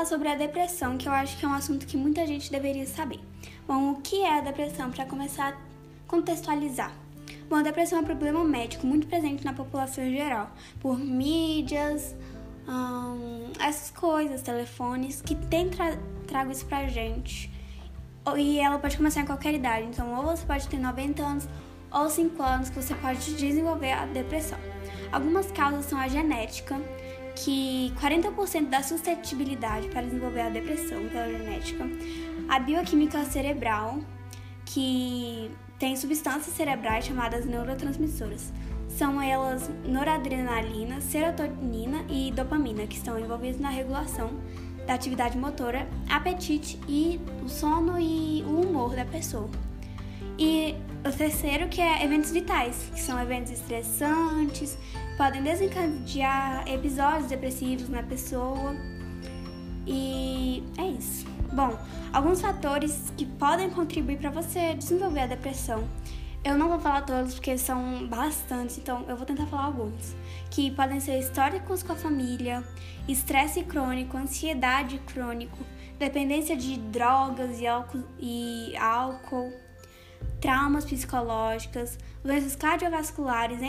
falar sobre a depressão, que eu acho que é um assunto que muita gente deveria saber. Bom, o que é a depressão para começar a contextualizar? Bom, a depressão é um problema médico muito presente na população em geral, por mídias, hum, essas coisas, telefones, que tem tra trago isso pra gente. E ela pode começar em qualquer idade, então ou você pode ter 90 anos ou 5 anos que você pode desenvolver a depressão. Algumas causas são a genética, que 40% da suscetibilidade para desenvolver a depressão pela genética, a bioquímica cerebral, que tem substâncias cerebrais chamadas neurotransmissoras. São elas noradrenalina, serotonina e dopamina, que estão envolvidas na regulação da atividade motora, apetite e o sono e o humor da pessoa. E o terceiro que é eventos vitais, que são eventos estressantes, podem desencadear episódios depressivos na pessoa. E é isso. Bom, alguns fatores que podem contribuir para você desenvolver a depressão. Eu não vou falar todos porque são bastantes, então eu vou tentar falar alguns. Que podem ser históricos com a família, estresse crônico, ansiedade crônico, dependência de drogas e álcool, e álcool traumas psicológicas, doenças cardiovasculares,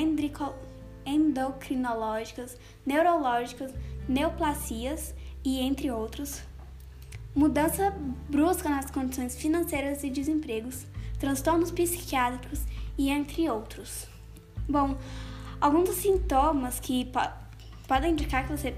endocrinológicas, neurológicas, neoplasias e entre outros mudança brusca nas condições financeiras e desempregos, transtornos psiquiátricos e entre outros. Bom, alguns dos sintomas que po podem indicar que você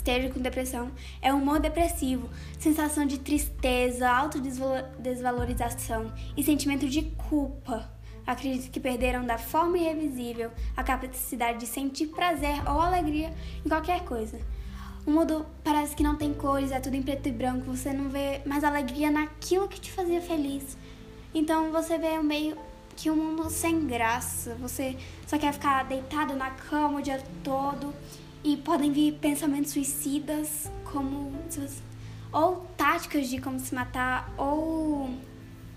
esteja com depressão é humor depressivo, sensação de tristeza, autodesvalorização e sentimento de culpa. Acredito que perderam da forma irrevisível a capacidade de sentir prazer ou alegria em qualquer coisa. O mundo parece que não tem cores, é tudo em preto e branco, você não vê mais alegria naquilo que te fazia feliz. Então você vê meio que um mundo sem graça, você só quer ficar deitado na cama o dia todo e podem vir pensamentos suicidas, como ou táticas de como se matar, ou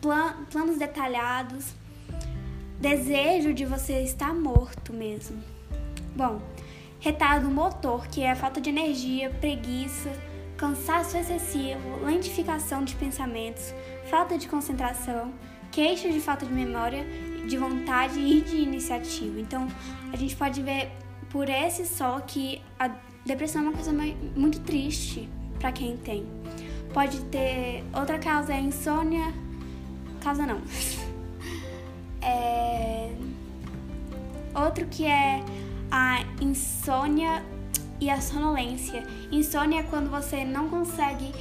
plan planos detalhados, desejo de você estar morto mesmo. Bom, retardo motor, que é a falta de energia, preguiça, cansaço excessivo, lentificação de pensamentos, falta de concentração, queixa de falta de memória, de vontade e de iniciativa. Então, a gente pode ver por esse só que a depressão é uma coisa muito triste para quem tem. Pode ter outra causa é insônia, causa não. É... Outro que é a insônia e a sonolência. Insônia é quando você não consegue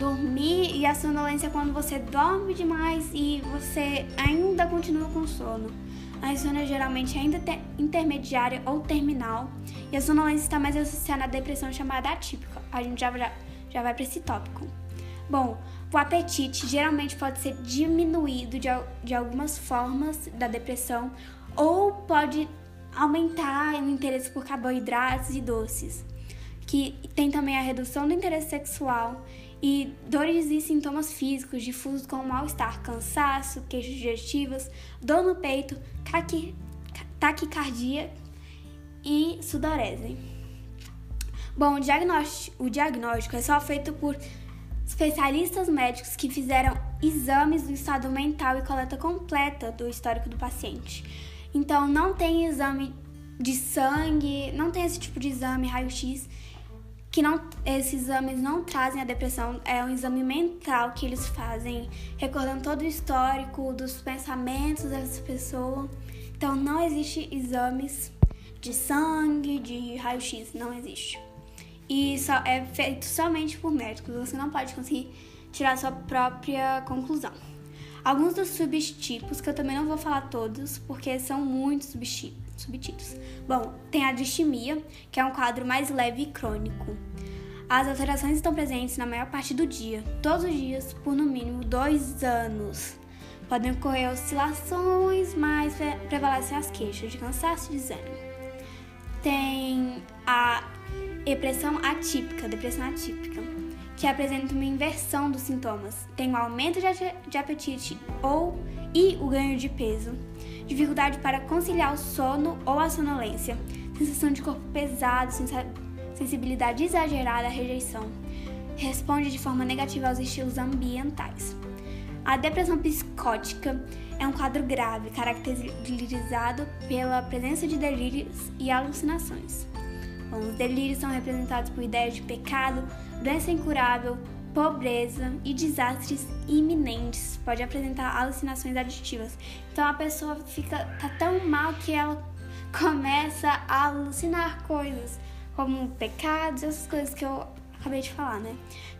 dormir e a sonolência é quando você dorme demais e você ainda continua com sono. A insônia geralmente é intermediária ou terminal e a sonolência está mais associada à depressão chamada atípica. A gente já, já, já vai para esse tópico. Bom, o apetite geralmente pode ser diminuído de, de algumas formas da depressão ou pode aumentar o interesse por carboidratos e doces, que tem também a redução do interesse sexual e dores e sintomas físicos difusos como mal-estar, cansaço, queixas digestivas, dor no peito, taquicardia e sudorese. Bom, o diagnóstico, o diagnóstico é só feito por especialistas médicos que fizeram exames do estado mental e coleta completa do histórico do paciente. Então, não tem exame de sangue, não tem esse tipo de exame, raio-x, que não, esses exames não trazem a depressão. É um exame mental que eles fazem, recordando todo o histórico dos pensamentos dessa pessoa. Então, não existe exames de sangue, de raio-x, não existe. E só é feito somente por médicos, você não pode conseguir tirar sua própria conclusão. Alguns dos subtipos, que eu também não vou falar todos, porque são muitos subtipos. Bom, tem a distimia, que é um quadro mais leve e crônico. As alterações estão presentes na maior parte do dia, todos os dias, por no mínimo dois anos. Podem ocorrer oscilações, mas prevalecem as queixas de cansaço e desânimo. Tem a depressão atípica, depressão atípica que apresenta uma inversão dos sintomas. Tem um aumento de apetite ou e o ganho de peso, dificuldade para conciliar o sono ou a sonolência, sensação de corpo pesado, sensibilidade exagerada, rejeição, responde de forma negativa aos estilos ambientais. A depressão psicótica é um quadro grave, caracterizado pela presença de delírios e alucinações. Bom, os delírios são representados por ideias de pecado, doença incurável, pobreza e desastres iminentes. Pode apresentar alucinações aditivas. Então a pessoa fica tá tão mal que ela começa a alucinar coisas, como pecados, essas coisas que eu acabei de falar, né?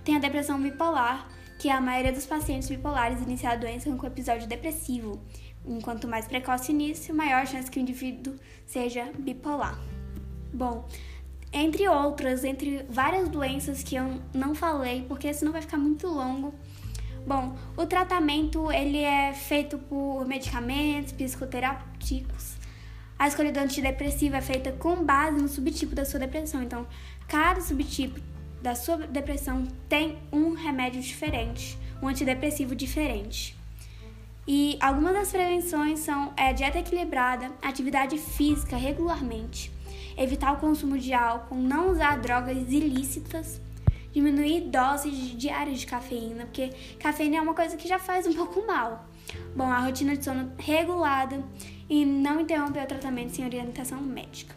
Tem a depressão bipolar, que a maioria dos pacientes bipolares inicia a doença com episódio depressivo. Enquanto mais precoce o início, maior a chance que o indivíduo seja bipolar. Bom, entre outras, entre várias doenças que eu não falei, porque senão vai ficar muito longo. Bom, o tratamento ele é feito por medicamentos psicoterápicos. A escolha do antidepressivo é feita com base no subtipo da sua depressão. Então, cada subtipo da sua depressão tem um remédio diferente, um antidepressivo diferente. E algumas das prevenções são é, dieta equilibrada, atividade física regularmente, evitar o consumo de álcool, não usar drogas ilícitas, diminuir doses diárias de cafeína, porque cafeína é uma coisa que já faz um pouco mal. Bom, a rotina de sono regulada e não interromper o tratamento sem orientação médica.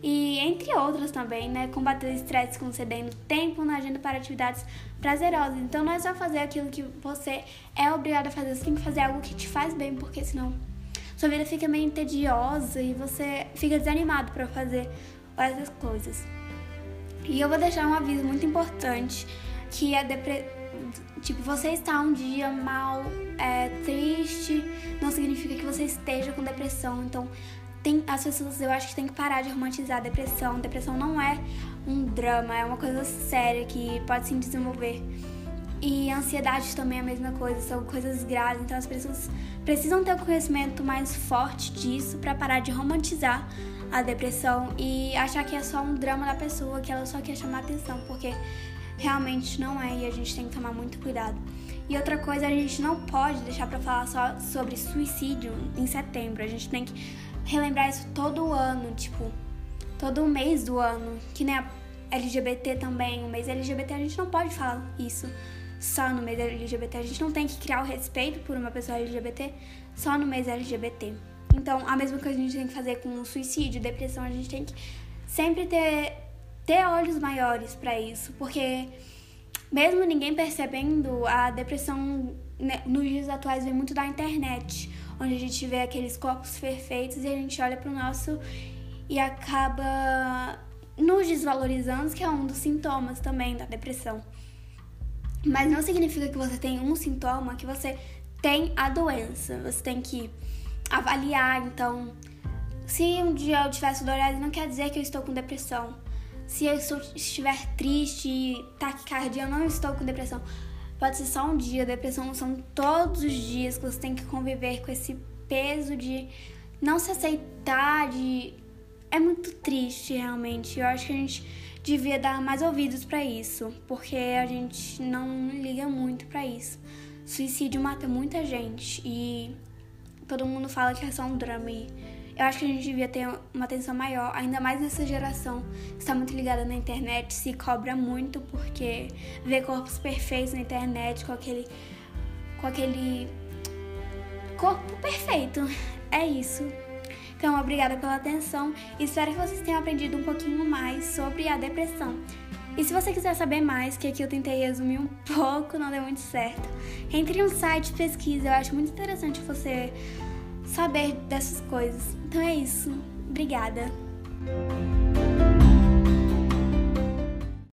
E entre outras também, né? Combater o estresse concedendo tempo na agenda para atividades prazerosas. Então não é só fazer aquilo que você é obrigado a fazer, você tem que fazer algo que te faz bem, porque senão sua vida fica meio tediosa e você fica desanimado para fazer essas coisas. E eu vou deixar um aviso muito importante que a depressão tipo, você está um dia mal, é, triste, não significa que você esteja com depressão. Então, tem, as pessoas, eu acho que tem que parar de romantizar a depressão. Depressão não é um drama, é uma coisa séria que pode se desenvolver. E ansiedade também é a mesma coisa, são coisas graves. Então as pessoas precisam ter um conhecimento mais forte disso para parar de romantizar a depressão e achar que é só um drama da pessoa, que ela só quer chamar atenção, porque realmente não é e a gente tem que tomar muito cuidado. E outra coisa, a gente não pode deixar para falar só sobre suicídio em setembro. A gente tem que relembrar isso todo ano, tipo, todo mês do ano. Que nem a LGBT também, o mês LGBT, a gente não pode falar isso só no mês LGBT. A gente não tem que criar o respeito por uma pessoa LGBT só no mês LGBT. Então, a mesma coisa a gente tem que fazer com suicídio, depressão, a gente tem que sempre ter, ter olhos maiores para isso, porque mesmo ninguém percebendo, a depressão né, nos dias atuais vem muito da internet onde a gente vê aqueles corpos perfeitos e a gente olha para o nosso e acaba nos desvalorizando, que é um dos sintomas também da depressão. Mas não significa que você tem um sintoma que você tem a doença. Você tem que avaliar, então, se um dia eu tivesse dolorado, não quer dizer que eu estou com depressão. Se eu estiver triste taquicardia, eu não estou com depressão pode ser só um dia. Depressão são todos os dias que você tem que conviver com esse peso de não se aceitar, de. É muito triste, realmente. Eu acho que a gente devia dar mais ouvidos para isso, porque a gente não liga muito para isso. Suicídio mata muita gente e todo mundo fala que é só um drama e eu acho que a gente devia ter uma atenção maior, ainda mais nessa geração que está muito ligada na internet, se cobra muito porque vê corpos perfeitos na internet com aquele com aquele corpo perfeito. É isso. Então, obrigada pela atenção e espero que vocês tenham aprendido um pouquinho mais sobre a depressão. E se você quiser saber mais, que aqui eu tentei resumir um pouco, não deu muito certo, entre em um site pesquisa, eu acho muito interessante você saber dessas coisas. Então é isso. Obrigada.